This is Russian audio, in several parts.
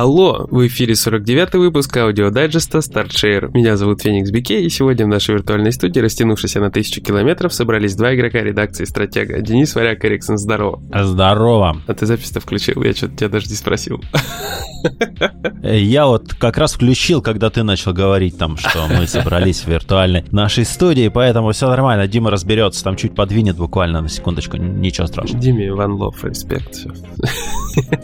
Алло, в эфире 49-й выпуск аудиодайджеста StartShare. Меня зовут Феникс Бике, и сегодня в нашей виртуальной студии, растянувшись на тысячу километров, собрались два игрока редакции «Стратега». Денис Варяк, Эриксон, здорово. Здорово. А ты запись-то включил? Я что-то тебя даже не спросил. Я вот как раз включил, когда ты начал говорить там, что мы собрались в виртуальной нашей студии, поэтому все нормально. Дима разберется, там чуть подвинет буквально на секундочку, ничего страшного. Диме Ван Лов, респект.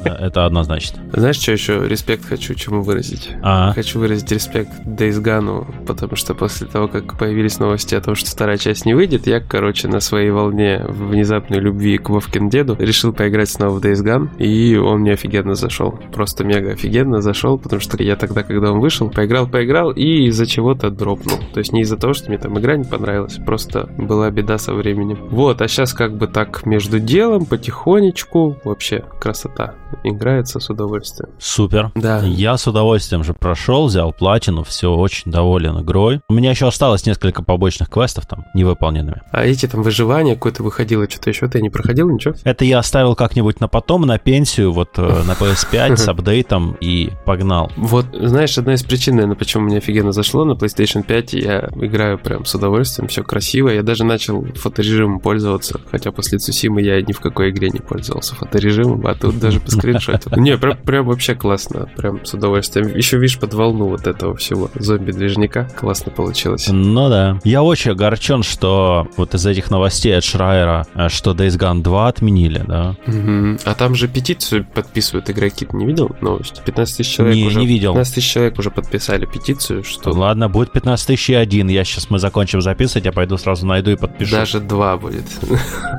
Это однозначно. Знаешь, что еще респект хочу чему выразить? А, Хочу выразить респект Days Gone, потому что после того, как появились новости о том, что вторая часть не выйдет, я, короче, на своей волне внезапной любви к Вовкин деду решил поиграть снова в Days Gone, и он мне офигенно зашел. Просто мега офигенно зашел, потому что я тогда, когда он вышел, поиграл, поиграл, и из-за чего-то дропнул. То есть не из-за того, что мне там игра не понравилась, просто была беда со временем. Вот, а сейчас как бы так между делом, потихонечку, вообще красота. Играется с удовольствием. супер. Да. Я с удовольствием же прошел, взял платину, все, очень доволен игрой. У меня еще осталось несколько побочных квестов там, невыполненными. А эти там выживания какое-то выходило, что-то еще ты не проходил, ничего? Это я оставил как-нибудь на потом, на пенсию, вот э, на PS5 с апдейтом и погнал. Вот, знаешь, одна из причин, наверное, почему мне офигенно зашло на PlayStation 5, я играю прям с удовольствием, все красиво. Я даже начал фоторежимом пользоваться, хотя после Цусимы я ни в какой игре не пользовался фоторежимом, а тут даже по скриншоту. Не, прям, прям вообще классно, прям с удовольствием. Еще, видишь, под волну вот этого всего зомби-движника классно получилось. Ну да. Я очень огорчен, что вот из этих новостей от Шрайера, э, что Days Gone 2 отменили, да. Мгм. А там же петицию подписывают игроки, ты не видел новость? 15 тысяч человек Не, уже... не видел. 15 тысяч человек уже подписали петицию, что Ладно, будет 15 тысяч и один. Я сейчас мы закончим записывать, я пойду сразу найду и подпишу. даже два будет.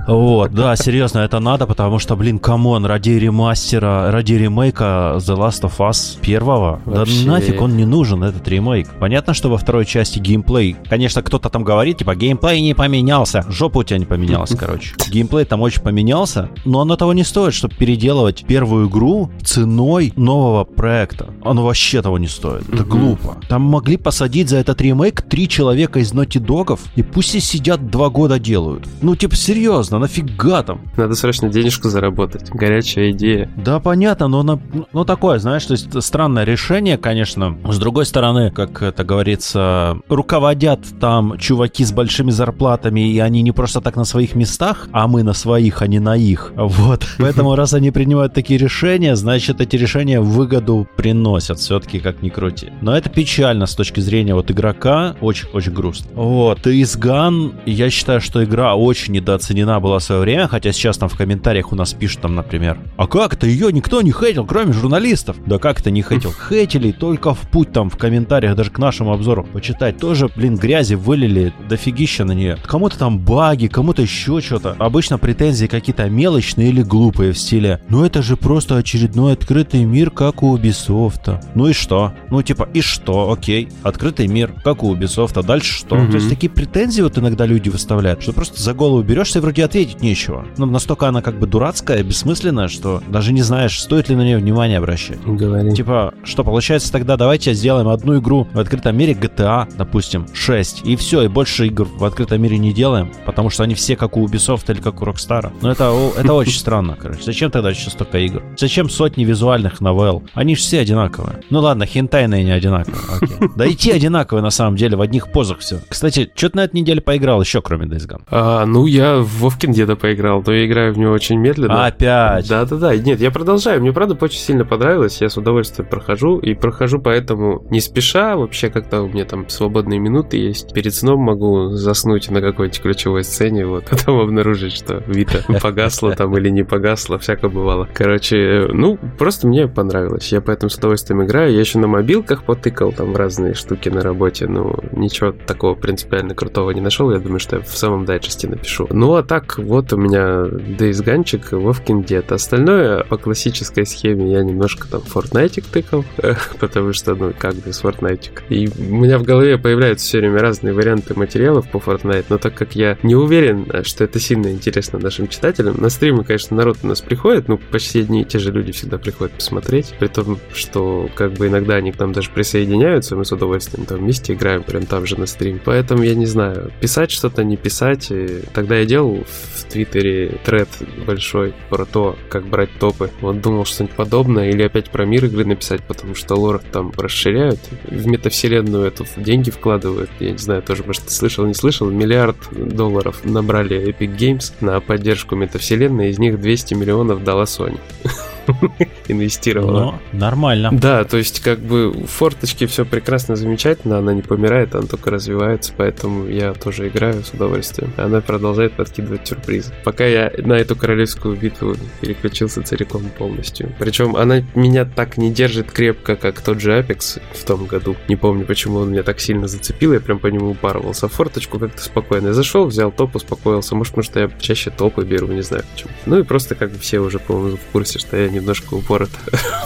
Вот, да, серьезно, это надо, потому что, блин, come on, ради ремастера, ради ремейка The Last of Us первого, Вообще. да нафиг он не нужен, этот ремейк. Понятно, что во второй части геймплей, конечно, кто-то там говорит, типа, геймплей не поменялся, жопа у тебя не поменялась, короче. Геймплей там очень поменялся, но оно того не стоит, чтобы переделывать первую игру ценой нового проекта. Оно вообще того не стоит, это глупо. Там могли посадить за этот ремейк три человека из Naughty Dog'ов, и пусть и сидят два года делают. Ну, типа, серьезно, нафига там? Надо срочно денежку заработать. Горячая идея. Да, понятно, но на, ну такое, знаешь, то есть странное решение, конечно. С другой стороны, как это говорится, руководят там чуваки с большими зарплатами, и они не просто так на своих местах, а мы на своих, а не на их. Вот. Поэтому раз они принимают такие решения, значит, эти решения выгоду приносят, все-таки как ни крути. Но это печально с точки зрения вот игрока, очень-очень грустно. Вот, и из Ган, я считаю, что игра очень недооценена была в свое время, хотя сейчас там в комментариях у нас пишут там, например, а как это ее никто не хейтил, кроме журналистов? Да как это не хейтил? Хейтили только в путь там в комментариях, даже к нашему обзору почитать. Тоже, блин, грязи вылили дофигища на нее. Кому-то там баги, кому-то еще что-то. Обычно претензии какие-то мелочные или глупые в стиле. Ну это же просто очередной открытый мир, как у Ubisoft. Ну и что? Ну типа, и что? Окей. Открытый мир, как у Ubisoft. А дальше что? Мгм. То есть такие претензии вот иногда люди выставляют, что просто за голову берешься и вроде ответить нечего. Ну настолько она как бы дурацкая, бессмысленная, что даже не знаешь, стоит ли на нее внимание обращать. Говори. Типа, что получается тогда, давайте сделаем одну игру в открытом мире GTA, допустим, 6, и все, и больше игр в открытом мире не делаем, потому что они все как у Ubisoft или как у Rockstar. Но это, это очень странно, короче. Зачем тогда еще столько игр? Зачем сотни визуальных новелл? Они же все одинаковые. Ну ладно, хентайные не одинаковые, окей. Да и те одинаковые на самом деле, в одних позах все. Кстати, что ты на этой неделе поиграл еще, кроме Days Gone? А, ну, я в Вовкин деда поиграл, но я играю в него очень медленно. Опять. Да-да-да, нет, я продолжаю, мне правда очень сильно понравилось, я с удовольствием прохожу, и прохожу поэтому не спеша, вообще как-то у меня там свободные минуты есть, перед сном могу заснуть на какой-нибудь ключевой сцене, вот, потом обнаружить, что Вита погасла там или не погасла, всякое бывало. Короче, ну, просто мне понравилось, я поэтому с удовольствием играю, я еще на мобилках потыкал там разные штуки на работе, ну, ничего такого принципиально крутого не нашел, я думаю, что я в самом дайджесте напишу. Ну, а так, вот у меня Days Gunчик, Вовкин дед. Остальное по классической схеме я немножко там Fortnite тыкал, потому что, ну, как без Fortnite. И у меня в голове появляются все время разные варианты материалов по Fortnite, но так как я не уверен, что это сильно интересно нашим читателям, на стримы, конечно, народ у нас приходит, ну, почти одни и те же люди всегда приходят посмотреть, при том, что как бы иногда они к нам даже присоединяются, мы с удовольствием там вместе играем прям там же на стриме. Поэтому я не знаю, писать что-то, не писать. И тогда я делал в Твиттере тред большой про то, как брать топы. Вот думал что-нибудь подобное, или опять опять про мир игры написать, потому что лор там расширяют, в метавселенную эту деньги вкладывают. Я не знаю, тоже, может, ты слышал, не слышал, миллиард долларов набрали Epic Games на поддержку метавселенной, из них 200 миллионов дала Sony. инвестировала. Но нормально. Да, то есть как бы у форточки все прекрасно, замечательно, она не помирает, она только развивается, поэтому я тоже играю с удовольствием. Она продолжает подкидывать сюрпризы. Пока я на эту королевскую битву переключился целиком полностью. Причем она меня так не держит крепко, как тот же Apex в том году. Не помню, почему он меня так сильно зацепил, я прям по нему упарывался. Форточку как-то спокойно. Я зашел, взял топ, успокоился. Может, потому что я чаще топы беру, не знаю почему. Ну и просто как бы все уже, по-моему, в курсе, что я немножко упорот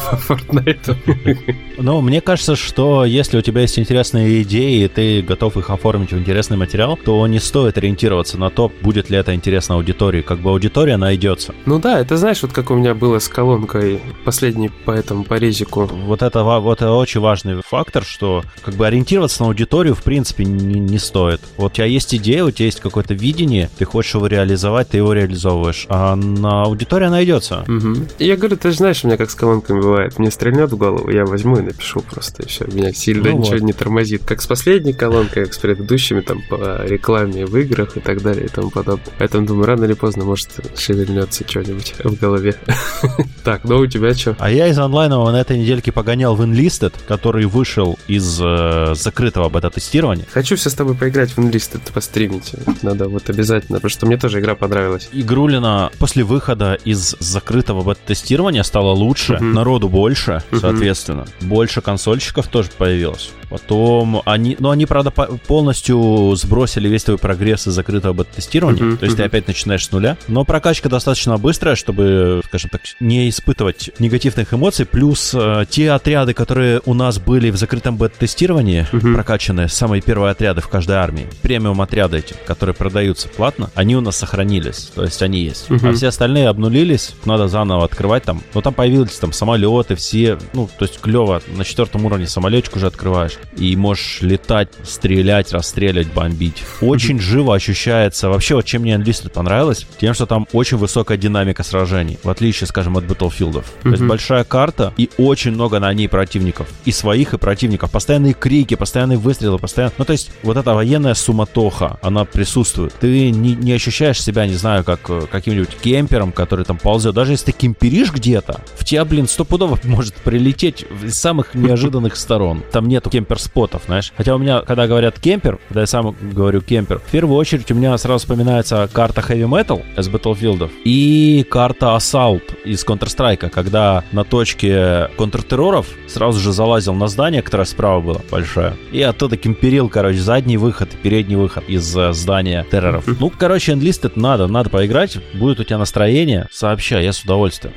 по Fortnite. Ну, мне кажется, что если у тебя есть интересные идеи, и ты готов их оформить в интересный материал, то не стоит ориентироваться на то, будет ли это интересно аудитории. Как бы аудитория найдется. Ну да, это знаешь, вот как у меня было с колонкой последней по этому, по резику. Вот это, вот это очень важный фактор, что как бы ориентироваться на аудиторию в принципе не, не стоит. Вот у тебя есть идея, у тебя есть какое-то видение, ты хочешь его реализовать, ты его реализовываешь, а на аудитория найдется. Угу. Я говорю, ты же знаешь, у меня как с колонками бывает. Мне стрельнет в голову, я возьму и напишу просто, и все. Меня сильно ну ничего вот. не тормозит. Как с последней колонкой, как с предыдущими, там, по рекламе в играх и так далее и тому подобное. Поэтому думаю, рано или поздно, может, шевельнется что-нибудь в голове. Так, ну у тебя что? А я из онлайнового на этой недельке погонял в Enlisted, который вышел из э, закрытого бета-тестирования. Хочу все с тобой поиграть в Enlisted, постримить. Надо вот обязательно, потому что мне тоже игра понравилась. Игрулина после выхода из закрытого бета-тестирования стала лучше, uh-huh. народу больше, uh-huh. соответственно. Больше консольщиков тоже появилось. Потом они, ну они, правда, полностью сбросили весь твой прогресс из закрытого бета-тестирования, uh-huh. то есть uh-huh. ты опять начинаешь с нуля. Но прокачка достаточно быстрая, чтобы, скажем так, не испытывать негативных эмоций. Плюс э, те отряды, которые у нас были в закрытом бета-тестировании, uh-huh. прокачанные, самые первые отряды в каждой армии, премиум отряды эти, которые продаются платно, они у нас сохранились, то есть они есть. Uh-huh. А все остальные обнулились, надо заново открывать там. Но там появились там самолеты, все, ну, то есть клево, на четвертом уровне самолетик уже открываешь, и можешь летать, стрелять, расстрелять, бомбить. Очень живо ощущается. Вообще, вот чем мне Unlisted понравилось, тем, что там очень высокая динамика сражений, в отличие, скажем, от Battlefield. То есть большая карта и очень много на ней противников. И своих, и противников. Постоянные крики, постоянные выстрелы, постоянно... Ну, то есть вот эта военная суматоха, она присутствует. Ты не, не ощущаешь себя, не знаю, как э, каким-нибудь кемпером, который там ползет. Даже если ты кемперишь где-то, в тебя, блин, стопудово может прилететь из самых неожиданных сторон. Там нету кемпер-спотов, знаешь. Хотя у меня, когда говорят кемпер, когда я сам говорю кемпер, в первую очередь у меня сразу вспоминается карта Heavy Metal из Battlefield и карта Assault из Counter-Strike, когда на точке контртерроров сразу же залазил на здание, которое справа было большое, и оттуда кемперил, короче, задний выход и передний выход из э, здания терроров. Ну, короче, Enlisted надо, надо поиграть, будет у тебя настроение, сообщай, я с удовольствием.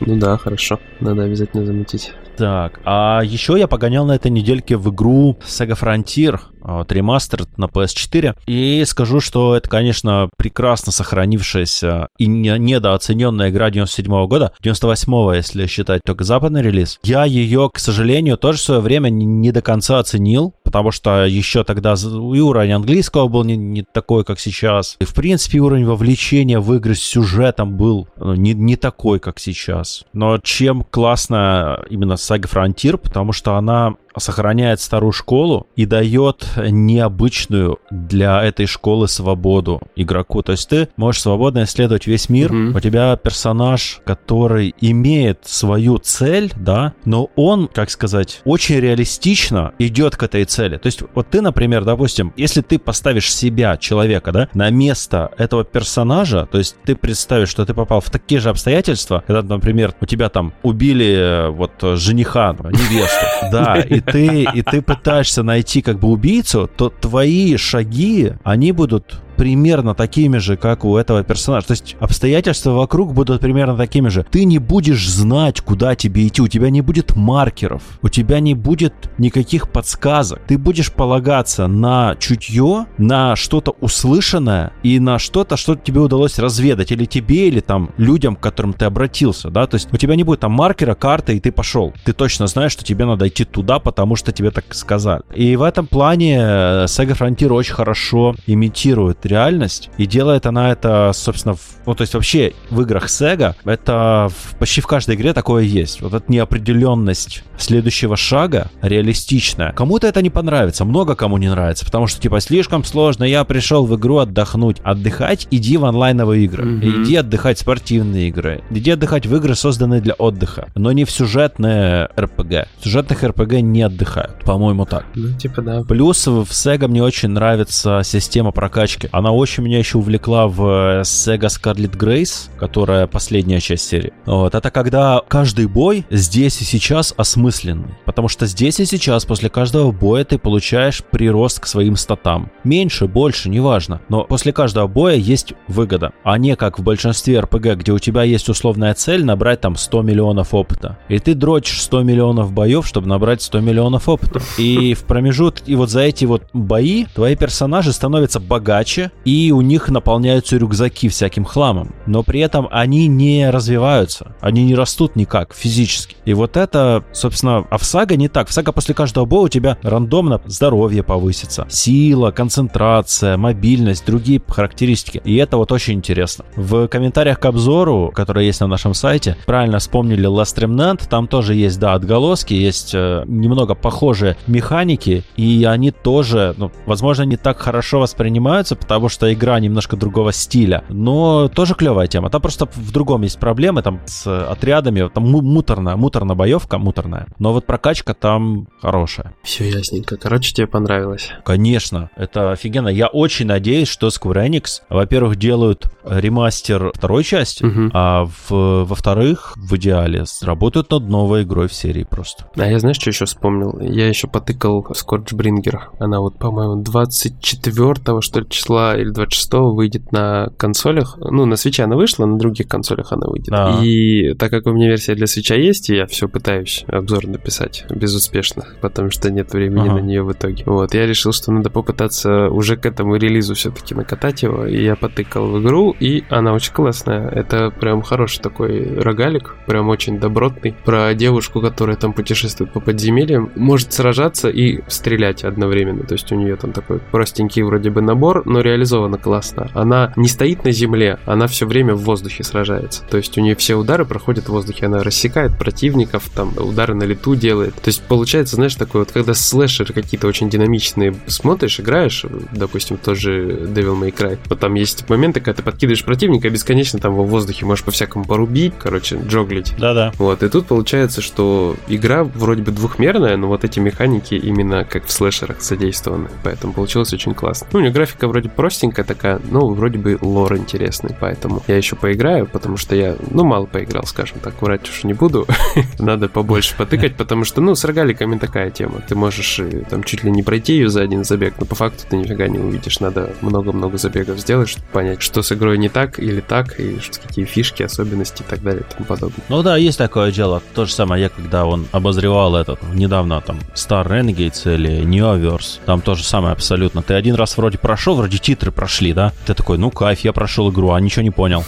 Ну да, хорошо. Надо обязательно замутить. Так, а еще я погонял на этой недельке в игру Sega Frontier, вот, ремастер на PS4. И скажу, что это, конечно, прекрасно сохранившаяся и не, недооцененная игра 97 -го года. 98-го, если считать только западный релиз. Я ее, к сожалению, тоже в свое время не до конца оценил, потому что еще тогда и уровень английского был не, не такой, как сейчас. И, в принципе, уровень вовлечения в игры с сюжетом был ну, не, не такой, как сейчас. Но чем классно именно Saga Frontier, потому что она сохраняет старую школу и дает необычную для этой школы свободу игроку. То есть ты можешь свободно исследовать весь мир. Mm-hmm. У тебя персонаж, который имеет свою цель, да, но он, как сказать, очень реалистично идет к этой цели. То есть вот ты, например, допустим, если ты поставишь себя, человека, да, на место этого персонажа, то есть ты представишь, что ты попал в такие же обстоятельства, когда, например, у тебя там убили э, вот жениха, невесту, да, и ты, и ты пытаешься найти как бы убийцу, то твои шаги, они будут примерно такими же, как у этого персонажа. То есть обстоятельства вокруг будут примерно такими же. Ты не будешь знать, куда тебе идти, у тебя не будет маркеров, у тебя не будет никаких подсказок. Ты будешь полагаться на чутье, на что-то услышанное и на что-то, что тебе удалось разведать или тебе, или там людям, к которым ты обратился, да, то есть у тебя не будет там маркера, карты, и ты пошел. Ты точно знаешь, что тебе надо идти туда, потому что тебе так сказали. И в этом плане э, Sega Frontier очень хорошо имитирует реальность. И делает она это, собственно, в, ну, то есть вообще в играх Sega это в, почти в каждой игре такое есть. Вот эта неопределенность следующего шага реалистичная. Кому-то это не понравится, много кому не нравится, потому что, типа, слишком сложно, я пришел в игру отдохнуть. Отдыхать, иди в онлайновые игры. Mm-hmm. Иди отдыхать в спортивные игры. Иди отдыхать в игры, созданные для отдыха. Но не в сюжетные РПГ. В сюжетных РПГ не отдыхают. По-моему, так. Ну, типа, да. Плюс в Sega мне очень нравится система прокачки. Она очень меня еще увлекла в Sega Scarlet Grace, которая последняя часть серии. Вот. Это когда каждый бой здесь и сейчас осмысленный. Потому что здесь и сейчас после каждого боя ты получаешь прирост к своим статам. Меньше, больше, неважно. Но после каждого боя есть выгода. А не как в большинстве RPG, где у тебя есть условная цель набрать там 100 миллионов опыта. И ты дрочишь 100 миллионов боев, чтобы набрать 100 миллионов опыта. И в промежутке, и вот за эти вот бои твои персонажи становятся богаче, и у них наполняются рюкзаки всяким хламом. Но при этом они не развиваются, они не растут никак физически. И вот это, собственно, а в Сага не так. В Сага после каждого боя у тебя рандомно здоровье повысится, сила, концентрация, мобильность, другие характеристики. И это вот очень интересно. В комментариях к обзору, который есть на нашем сайте, правильно вспомнили Last Remnant, там тоже есть, да, отголоски, есть э, немного похожие механики, и они тоже, ну, возможно, не так хорошо воспринимаются, потому что игра немножко другого стиля, но тоже клевая тема. Там просто в другом есть проблемы, там с отрядами, там муторная, муторная боевка, муторная, но вот прокачка там хорошая. Все ясненько. Короче, тебе понравилось. Конечно, это офигенно. Я очень надеюсь, что Square Enix, во-первых, делают ремастер второй части, угу. а в, во-вторых, в идеале, работают над новой игрой в серии просто. А я знаешь, что еще вспомнил? Я еще потыкал Scorchbringer. Она вот, по-моему, 24 что ли, числа или 26 выйдет на консолях. Ну, на свече она вышла, на других консолях она выйдет. А-а-а. И так как у меня версия для свеча есть, я все пытаюсь обзор написать безуспешно, потому что нет времени ага. на нее в итоге. Вот, я решил, что надо попытаться уже к этому релизу все-таки накатать его, и я потыкал в игру, и она очень классная. Это прям хороший такой рогалик, прям очень добротный, про девушку, которая там путешествует по подземельям, может сражаться и стрелять одновременно, то есть у нее там такой простенький вроде бы набор, но реализовано классно. Она не стоит на земле, она все время в воздухе сражается, то есть у нее все удары проходят в воздухе, она рассекает противников, там удары на лету делает, то есть получается, знаешь, такой вот, когда слэшеры какие-то очень динамичные смотришь, играешь, допустим, тоже Devil May Cry, вот там есть моменты, когда ты подкидываешь противника, бесконечно там во воздухе можешь по-всякому порубить, короче, джоглить. Да-да. Вот, и тут получается, что игра вроде бы двухмерная, но вот эти механики именно как в слэшерах задействованы, поэтому получилось очень классно. Ну, у нее графика вроде простенькая такая, но вроде бы лор интересный, поэтому я еще поиграю, потому что я, ну, мало поиграл, скажем так, врать уж не буду, надо побольше потыкать, потому что, ну, с рогаликами такая тема, ты можешь э, там чуть ли не пройти ее за один забег, но по факту ты нифига не увидишь, надо много-много забегов сделать, чтобы понять, что с игрой не так или так, и какие фишки, особенности и так далее и тому подобное. Ну да, есть такое дело. То же самое я, когда он обозревал этот, недавно там, Star Renegades или Neoverse, там то же самое абсолютно. Ты один раз вроде прошел, вроде титры прошли, да? Ты такой, ну кайф, я прошел игру, а ничего не понял.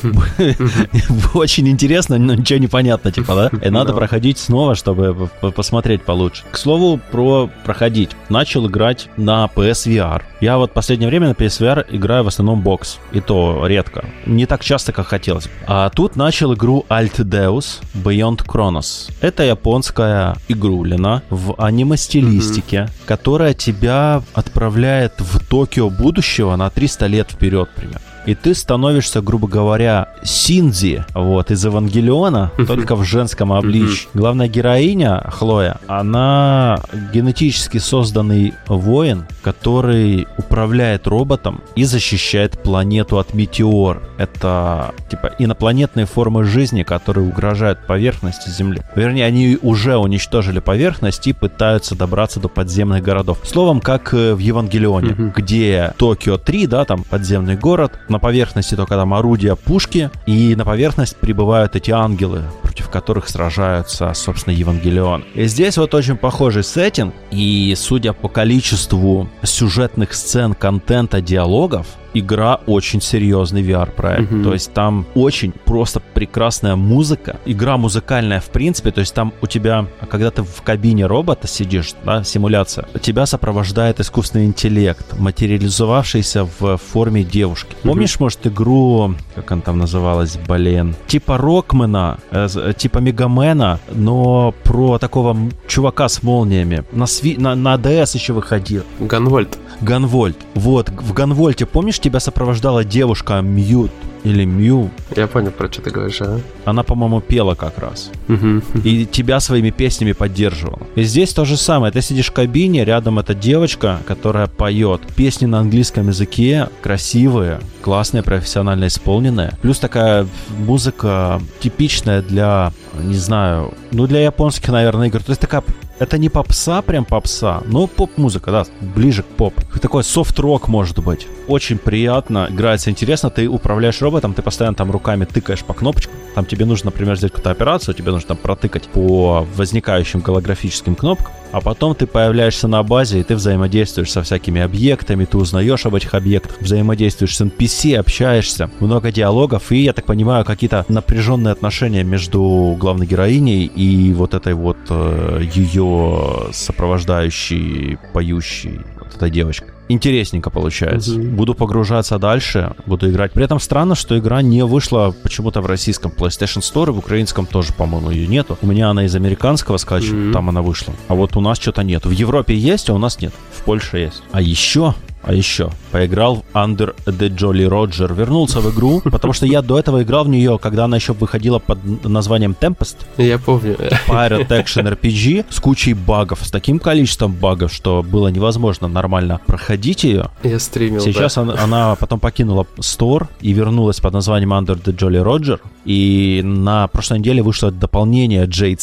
Очень интересно, но ничего не понятно, типа, да? И надо проходить снова, чтобы посмотреть получше. К слову, про проходить. Начал играть на PSVR. Я вот последнее время на PSVR играю в основном бокс. И то редко. Не так часто, как хотелось. А тут начал игру Alt Deus Beyond Chronos. Это японская игрулина в аниме-стилистике, которая тебя отправляет в Токио будущего на 300 лет вперед примерно и ты становишься, грубо говоря, Синдзи, вот, из Евангелиона, только в женском обличье. Главная героиня, Хлоя, она генетически созданный воин, который управляет роботом и защищает планету от метеор. Это, типа, инопланетные формы жизни, которые угрожают поверхности Земли. Вернее, они уже уничтожили поверхность и пытаются добраться до подземных городов. Словом, как э, в Евангелионе, где Токио 3, да, там подземный город, на поверхности только там орудия пушки, и на поверхность прибывают эти ангелы, против которых сражаются, собственно, Евангелион. И здесь вот очень похожий сеттинг, и судя по количеству сюжетных сцен, контента, диалогов, игра очень серьезный VR-проект. Мгм. То есть там очень просто прекрасная музыка. Игра музыкальная в принципе. То есть там у тебя, когда ты в кабине робота сидишь, да, симуляция, тебя сопровождает искусственный интеллект, материализовавшийся в форме девушки. Мгм. Помнишь, может, игру, как она там называлась, блин, типа Рокмена, э, э, типа Мегамена, но про такого чувака с молниями. На, сви... на, на DS еще выходил. Ганвольт. Ганвольт. Вот, в Ганвольте, помнишь, тебя сопровождала девушка Мьют или Мью? Я понял, про что ты говоришь, а? Она, по-моему, пела как раз. И тебя своими песнями поддерживала. И здесь то же самое. Ты сидишь в кабине, рядом эта девочка, которая поет песни на английском языке, красивые, классные, профессионально исполненные. Плюс такая музыка типичная для, не знаю, ну для японских, наверное, игр. То есть такая это не попса, прям попса, но поп-музыка, да, ближе к поп. Такой софт-рок, может быть. Очень приятно, играется интересно, ты управляешь роботом, ты постоянно там руками тыкаешь по кнопочкам. Там тебе нужно, например, сделать какую-то операцию, тебе нужно там протыкать по возникающим голографическим кнопкам, а потом ты появляешься на базе, и ты взаимодействуешь со всякими объектами, ты узнаешь об этих объектах, взаимодействуешь с NPC, общаешься, много диалогов, и, я так понимаю, какие-то напряженные отношения между главной героиней и вот этой вот э, ее сопровождающей, поющей вот этой девочкой. Интересненько получается. Мгм. Буду погружаться дальше, буду играть. При этом странно, что игра не вышла почему-то в российском PlayStation Store, в украинском тоже, по-моему, ее нету. У меня она из американского скача, Мгм. там она вышла. А вот у нас что-то нет. В Европе есть, а у нас нет. В Польше есть. А еще а еще поиграл в Under the Jolly Roger, вернулся в игру, потому что я до этого играл в нее, когда она еще выходила под названием Tempest, Я помню. Pirate Action RPG с кучей багов, с таким количеством багов, что было невозможно нормально проходить ее. Я стримил, Сейчас да. она, она потом покинула Store и вернулась под названием Under the Jolly Roger. И на прошлой неделе вышло дополнение Jade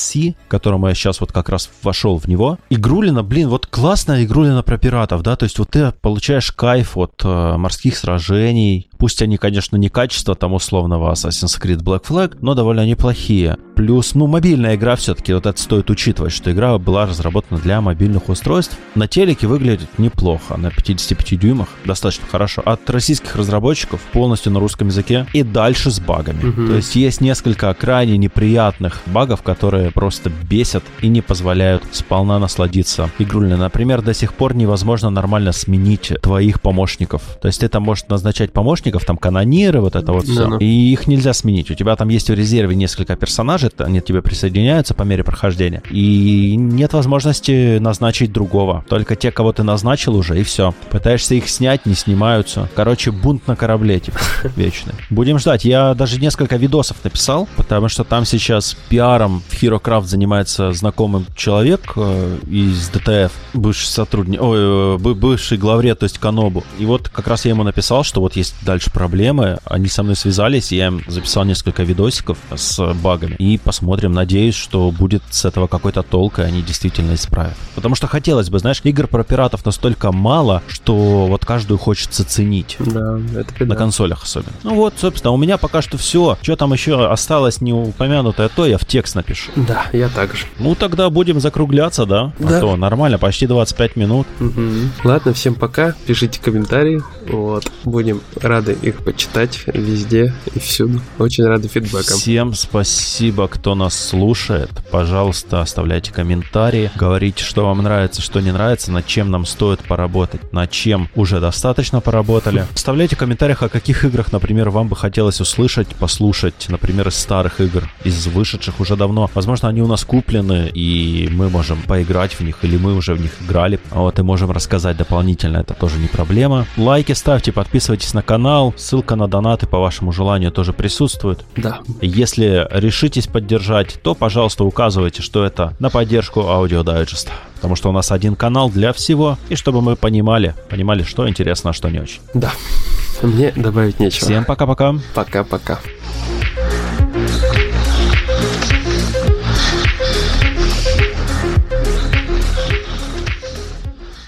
к которому я сейчас вот как раз вошел в него. Игрулина, блин, вот классная игрулина про пиратов, да, то есть вот ты получаешь кайф от э, морских сражений. Пусть они, конечно, не качество там условного Assassin's Creed Black Flag, но довольно неплохие. Плюс, ну, мобильная игра все-таки, вот это стоит учитывать, что игра была разработана для мобильных устройств. На телеке выглядит неплохо, на 55 дюймах достаточно хорошо. От российских разработчиков полностью на русском языке и дальше с багами. Мгм. То есть есть несколько крайне неприятных багов, которые просто бесят и не позволяют сполна насладиться игрульной. Например, до сих пор невозможно нормально сменить твоих помощников. То есть ты там можешь назначать помощников, там канониры, вот это вот все. Да-да. И их нельзя сменить. У тебя там есть в резерве несколько персонажей, они к тебе присоединяются по мере прохождения. И нет возможности назначить другого. Только те, кого ты назначил уже, и все. Пытаешься их снять, не снимаются. Короче, бунт на корабле, типа, вечный. Будем ждать. Я даже несколько видосов написал, потому что там сейчас пиаром в Hero Craft занимается знакомый человек э, из ДТФ, бывший сотрудник, ой, э, бы- бывший главред, то есть Канобу. И вот как раз я ему написал, что вот есть дальше проблемы. Они со мной связались, я им записал несколько видосиков с багами. И посмотрим, надеюсь, что будет с этого какой-то толк, и они действительно исправят. Потому что хотелось бы, знаешь, игр про пиратов настолько мало, что вот каждую хочется ценить. Да, это На консолях особенно. Ну вот, собственно, у меня пока что все. Что там еще осталось не упомянутое, то я в текст напишу. Да, я так же. Ну тогда будем закругляться, да? Да. А то нормально, почти 25 минут. Мгм. Ладно, всем пока. Пишите комментарии. Вот. Будем рады их почитать везде и всюду. Очень рады фидбэкам. Всем спасибо, кто нас слушает. Пожалуйста, оставляйте комментарии, говорите, что вам нравится, что не нравится, над чем нам стоит поработать, над чем уже достаточно поработали. Оставляйте в комментариях, о каких играх, например, вам бы хотелось услышать, послушать, например, из старых игр, из вышедших уже давно. Возможно, они у нас куплены, и мы можем поиграть в них, или мы уже в них играли. А Вот и можем рассказать дополнительно, это тоже не проблема. Лайки ставьте, подписывайтесь на канал, ссылка на донаты по вашему желанию тоже присутствует. Да. Если решитесь поддержать, то, пожалуйста, указывайте, что это на поддержку аудиодайджеста. Потому что у нас один канал для всего, и чтобы мы понимали, понимали, что интересно, а что не очень. Да. Мне добавить нечего. Всем пока-пока. Пока-пока.